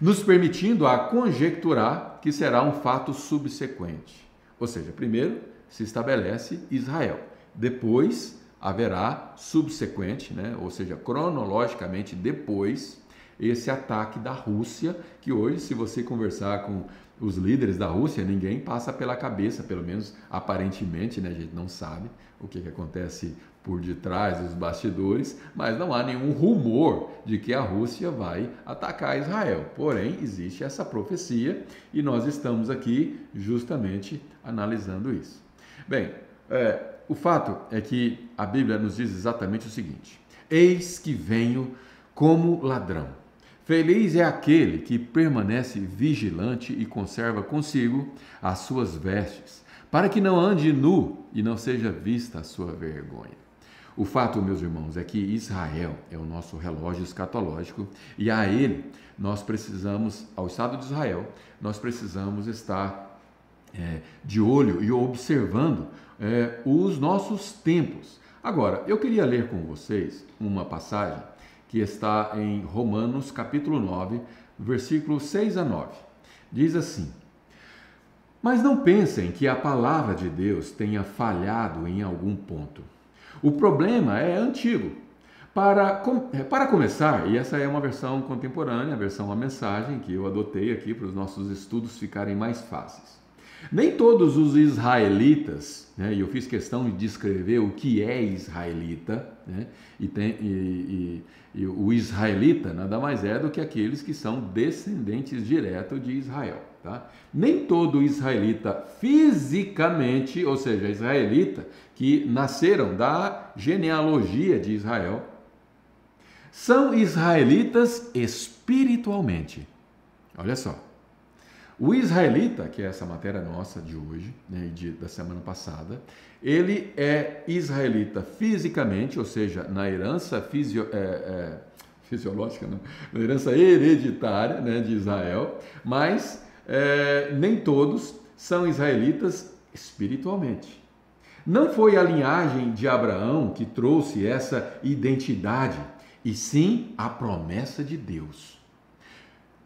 nos permitindo a conjecturar que será um fato subsequente. Ou seja, primeiro se estabelece Israel, depois haverá subsequente, né, ou seja, cronologicamente depois, esse ataque da Rússia, que hoje, se você conversar com os líderes da Rússia, ninguém passa pela cabeça, pelo menos aparentemente, né, a gente não sabe o que, que acontece por detrás dos bastidores, mas não há nenhum rumor de que a Rússia vai atacar Israel. Porém, existe essa profecia e nós estamos aqui justamente analisando isso. Bem, é, o fato é que a Bíblia nos diz exatamente o seguinte: Eis que venho como ladrão. Feliz é aquele que permanece vigilante e conserva consigo as suas vestes, para que não ande nu e não seja vista a sua vergonha. O fato, meus irmãos, é que Israel é o nosso relógio escatológico e a ele nós precisamos, ao Estado de Israel, nós precisamos estar é, de olho e observando é, os nossos tempos. Agora, eu queria ler com vocês uma passagem que está em Romanos capítulo 9, versículos 6 a 9. Diz assim: Mas não pensem que a palavra de Deus tenha falhado em algum ponto. O problema é antigo. Para, é, para começar, e essa é uma versão contemporânea, a versão a mensagem que eu adotei aqui para os nossos estudos ficarem mais fáceis. Nem todos os israelitas, né, e eu fiz questão de descrever o que é israelita, né, e, tem, e, e, e, o israelita nada mais é do que aqueles que são descendentes direto de Israel. Tá? Nem todo israelita fisicamente, ou seja, israelita, que nasceram da genealogia de Israel, são israelitas espiritualmente. Olha só. O israelita, que é essa matéria nossa de hoje, né, de, da semana passada, ele é israelita fisicamente, ou seja, na herança fisio, é, é, fisiológica, não, na herança hereditária né, de Israel, mas é, nem todos são israelitas espiritualmente. Não foi a linhagem de Abraão que trouxe essa identidade, e sim a promessa de Deus.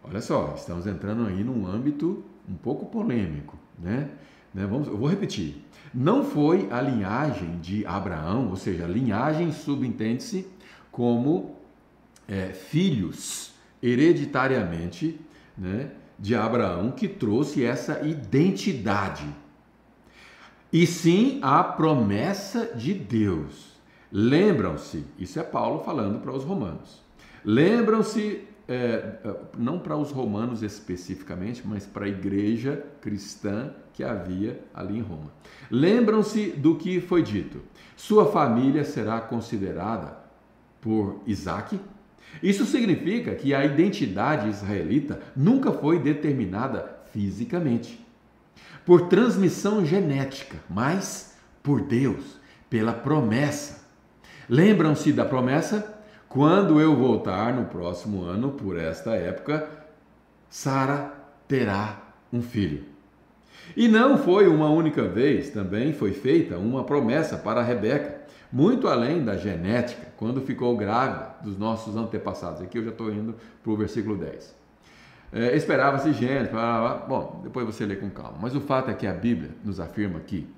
Olha só, estamos entrando aí num âmbito um pouco polêmico, né? né? Vamos, eu vou repetir. Não foi a linhagem de Abraão, ou seja, a linhagem subentende-se como é, filhos hereditariamente né, de Abraão que trouxe essa identidade. E sim a promessa de Deus. Lembram-se, isso é Paulo falando para os romanos. Lembram-se é, é, não para os romanos especificamente, mas para a igreja cristã que havia ali em Roma. Lembram-se do que foi dito: sua família será considerada por Isaac. Isso significa que a identidade israelita nunca foi determinada fisicamente, por transmissão genética, mas por Deus, pela promessa. Lembram-se da promessa? Quando eu voltar no próximo ano, por esta época, Sara terá um filho. E não foi uma única vez, também foi feita uma promessa para Rebeca, muito além da genética, quando ficou grávida dos nossos antepassados. Aqui eu já estou indo para o versículo 10. É, Esperava-se gente, bom, depois você lê com calma. Mas o fato é que a Bíblia nos afirma que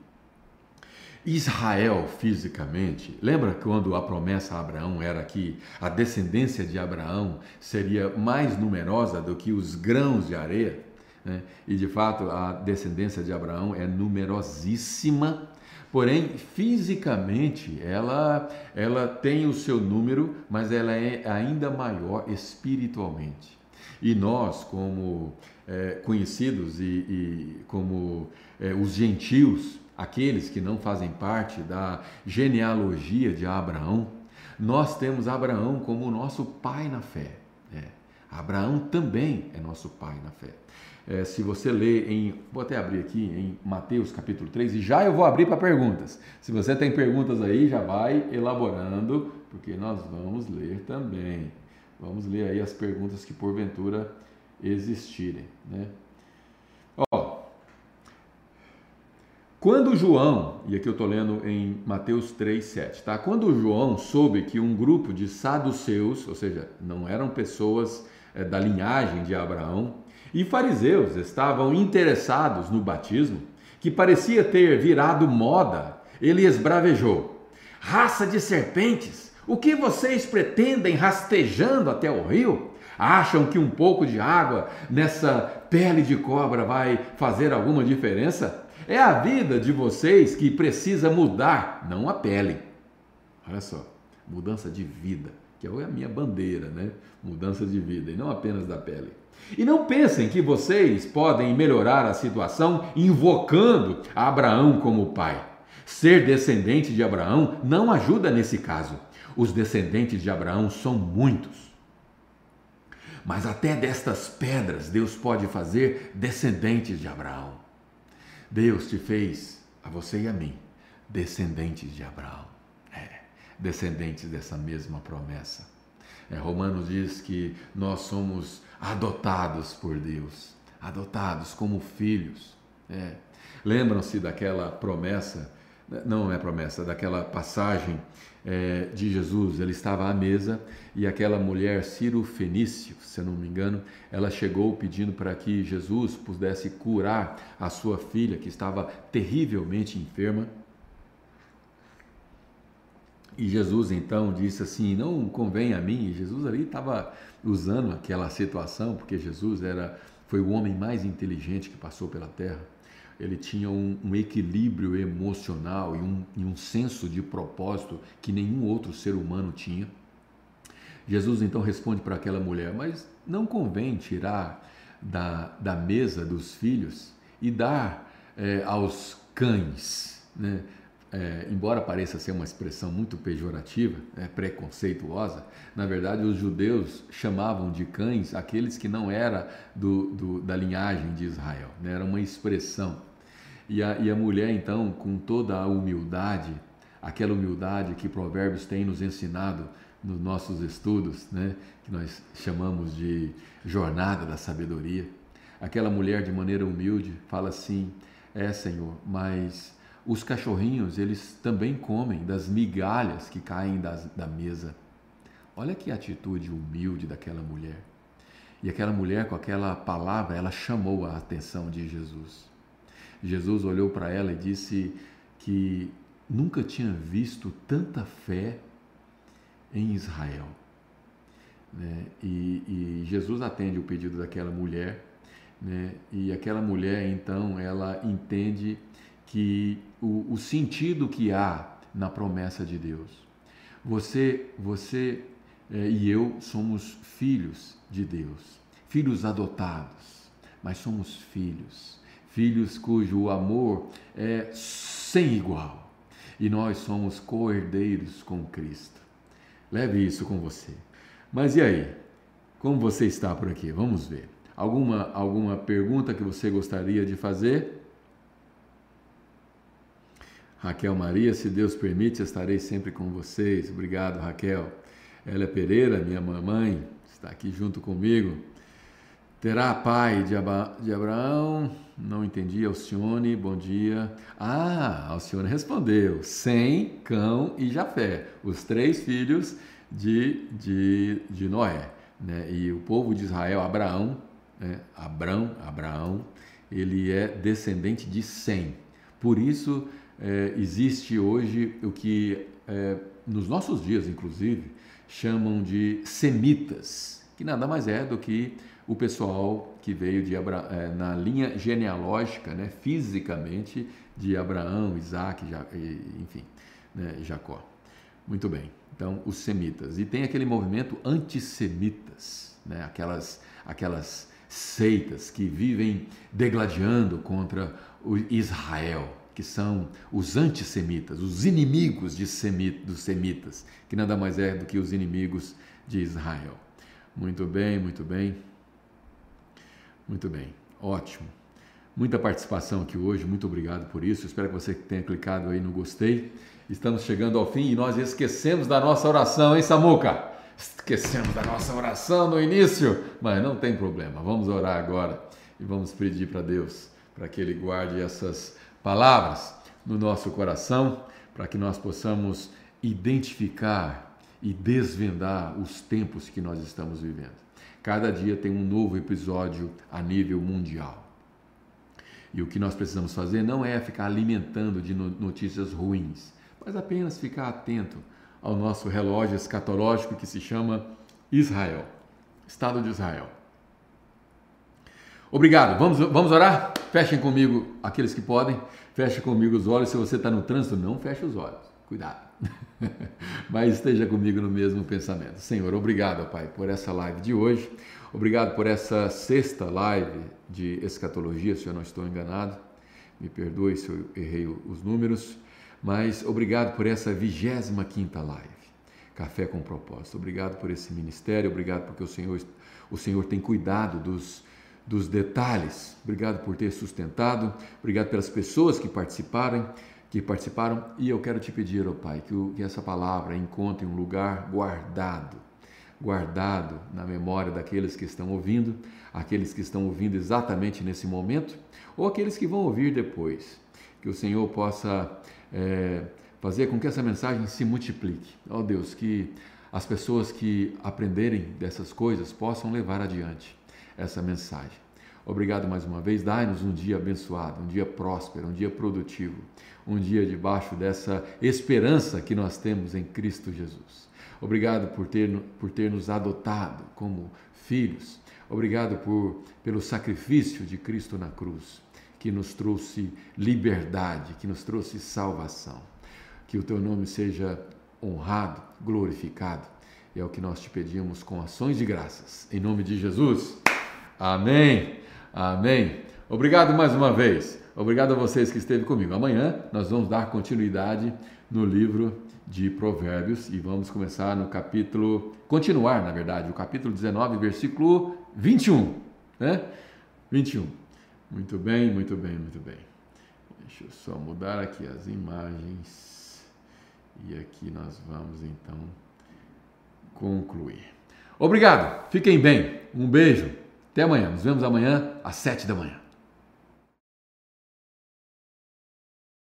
Israel fisicamente, lembra quando a promessa a Abraão era que a descendência de Abraão seria mais numerosa do que os grãos de areia? Né? E de fato, a descendência de Abraão é numerosíssima, porém, fisicamente, ela, ela tem o seu número, mas ela é ainda maior espiritualmente. E nós, como é, conhecidos e, e como é, os gentios, aqueles que não fazem parte da genealogia de Abraão, nós temos Abraão como nosso pai na fé. É. Abraão também é nosso pai na fé. É, se você ler em, vou até abrir aqui em Mateus capítulo 3 e já eu vou abrir para perguntas. Se você tem perguntas aí, já vai elaborando, porque nós vamos ler também. Vamos ler aí as perguntas que porventura existirem, né? Ó, quando João, e aqui eu estou lendo em Mateus 3, 7, tá? Quando João soube que um grupo de saduceus, ou seja, não eram pessoas é, da linhagem de Abraão, e fariseus estavam interessados no batismo, que parecia ter virado moda, ele esbravejou: Raça de serpentes, o que vocês pretendem rastejando até o rio? Acham que um pouco de água nessa pele de cobra vai fazer alguma diferença? É a vida de vocês que precisa mudar, não a pele. Olha só, mudança de vida, que é a minha bandeira, né? Mudança de vida e não apenas da pele. E não pensem que vocês podem melhorar a situação invocando Abraão como pai. Ser descendente de Abraão não ajuda nesse caso. Os descendentes de Abraão são muitos. Mas até destas pedras Deus pode fazer descendentes de Abraão. Deus te fez, a você e a mim, descendentes de Abraão. É, descendentes dessa mesma promessa. É, Romanos diz que nós somos adotados por Deus, adotados como filhos. É. Lembram-se daquela promessa, não é promessa, daquela passagem é, de Jesus, ele estava à mesa e aquela mulher Ciro Fenício, se eu não me engano, ela chegou pedindo para que Jesus pudesse curar a sua filha que estava terrivelmente enferma. E Jesus então disse assim: Não convém a mim. E Jesus ali estava usando aquela situação, porque Jesus era foi o homem mais inteligente que passou pela terra ele tinha um, um equilíbrio emocional e um, e um senso de propósito que nenhum outro ser humano tinha. Jesus então responde para aquela mulher: Mas não convém tirar da, da mesa dos filhos e dar é, aos cães, né? É, embora pareça ser uma expressão muito pejorativa, é, preconceituosa, na verdade os judeus chamavam de cães aqueles que não eram do, do, da linhagem de Israel, né? era uma expressão. E a, e a mulher, então, com toda a humildade, aquela humildade que Provérbios tem nos ensinado nos nossos estudos, né? que nós chamamos de jornada da sabedoria, aquela mulher de maneira humilde fala assim: É, Senhor, mas os cachorrinhos, eles também comem das migalhas que caem das, da mesa. Olha que atitude humilde daquela mulher. E aquela mulher, com aquela palavra, ela chamou a atenção de Jesus. Jesus olhou para ela e disse que nunca tinha visto tanta fé em Israel. Né? E, e, Jesus atende o pedido daquela mulher, né? e aquela mulher, então, ela entende que o, o sentido que há na promessa de Deus. Você, você é, e eu somos filhos de Deus, filhos adotados, mas somos filhos, filhos cujo amor é sem igual. E nós somos co-herdeiros com Cristo. Leve isso com você. Mas e aí? Como você está por aqui? Vamos ver. Alguma, alguma pergunta que você gostaria de fazer? Raquel Maria, se Deus permite, estarei sempre com vocês. Obrigado, Raquel. Ela Pereira, minha mamãe, está aqui junto comigo. Terá pai de, Abraão? Não entendi. Alcione, bom dia. Ah, Alcione respondeu: Sem, Cão e Jafé, os três filhos de, de, de Noé. Né? E o povo de Israel, Abraão, né? Abrão, Abraão, ele é descendente de Sem. Por isso, é, existe hoje o que é, nos nossos dias, inclusive, chamam de semitas, que nada mais é do que o pessoal que veio de Abra... É, na linha genealógica, né, fisicamente, de Abraão, Isaac, enfim, né, Jacó. Muito bem. Então, os semitas. E tem aquele movimento antissemitas, né, aquelas, aquelas seitas que vivem degladiando contra o Israel, que são os antissemitas, os inimigos de semita, dos semitas, que nada mais é do que os inimigos de Israel. Muito bem, muito bem. Muito bem, ótimo. Muita participação aqui hoje, muito obrigado por isso. Espero que você tenha clicado aí no gostei. Estamos chegando ao fim e nós esquecemos da nossa oração, hein, Samuca? Esquecemos da nossa oração no início, mas não tem problema. Vamos orar agora e vamos pedir para Deus para que Ele guarde essas palavras no nosso coração, para que nós possamos identificar e desvendar os tempos que nós estamos vivendo. Cada dia tem um novo episódio a nível mundial. E o que nós precisamos fazer não é ficar alimentando de notícias ruins, mas apenas ficar atento ao nosso relógio escatológico que se chama Israel, Estado de Israel. Obrigado. Vamos, vamos orar? Fechem comigo aqueles que podem. Feche comigo os olhos. Se você está no trânsito, não feche os olhos. Cuidado. Mas esteja comigo no mesmo pensamento. Senhor, obrigado, Pai, por essa live de hoje. Obrigado por essa sexta live de escatologia, se eu não estou enganado. Me perdoe se eu errei os números. Mas obrigado por essa vigésima quinta live. Café com propósito. Obrigado por esse ministério. Obrigado porque o Senhor, o Senhor tem cuidado dos dos detalhes. Obrigado por ter sustentado, obrigado pelas pessoas que participaram que participaram. E eu quero te pedir, ó oh Pai, que, o, que essa palavra encontre um lugar guardado, guardado na memória daqueles que estão ouvindo, aqueles que estão ouvindo exatamente nesse momento, ou aqueles que vão ouvir depois. Que o Senhor possa é, fazer com que essa mensagem se multiplique. Ó oh Deus, que as pessoas que aprenderem dessas coisas possam levar adiante essa mensagem. Obrigado mais uma vez. Dai-nos um dia abençoado, um dia próspero, um dia produtivo, um dia debaixo dessa esperança que nós temos em Cristo Jesus. Obrigado por ter, por ter nos adotado como filhos. Obrigado por, pelo sacrifício de Cristo na cruz, que nos trouxe liberdade, que nos trouxe salvação. Que o teu nome seja honrado, glorificado. É o que nós te pedimos com ações de graças. Em nome de Jesus. Amém. Amém. Obrigado mais uma vez. Obrigado a vocês que esteve comigo. Amanhã nós vamos dar continuidade no livro de Provérbios e vamos começar no capítulo, continuar, na verdade, o capítulo 19, versículo 21, né? 21. Muito bem, muito bem, muito bem. Deixa eu só mudar aqui as imagens. E aqui nós vamos então concluir. Obrigado. Fiquem bem. Um beijo. Até amanhã. Nos vemos amanhã às sete da manhã.